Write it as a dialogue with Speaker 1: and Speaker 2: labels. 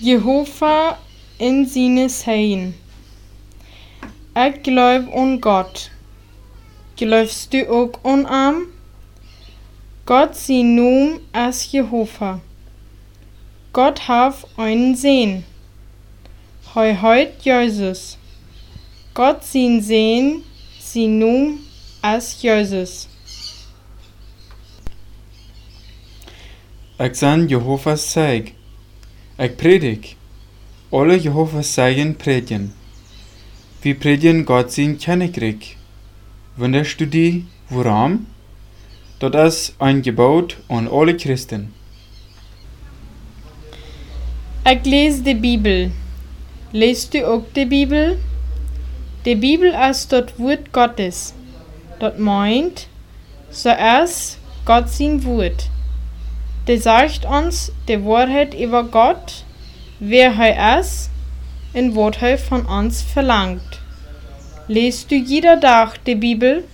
Speaker 1: Jehova in seine Sein. Ik geloof an Gott. Geloofst du ook an am? Gott sein Naam ist Jehova. Gott hat einen Sehen. Hei heut Jesus. Gott sein Sehen, sein Naam ist Jesus.
Speaker 2: Ik zijn Jehovah's zeig. Ik predik. Alle Jehovah's zeigen predigen. Wir predigen Gott sein Kennekrieg. Wunderst du die, woran? Dat is ein Gebot an alle Christen.
Speaker 1: Ik lees de Bibel. Leest du ook de Bibel? De Bibel ist das Wort Gottes. Das meint, so ist Gott sein Wort. Der sagt uns die Wahrheit über Gott, wer er ist und was er von uns verlangt. Lest du jeder Tag die Bibel?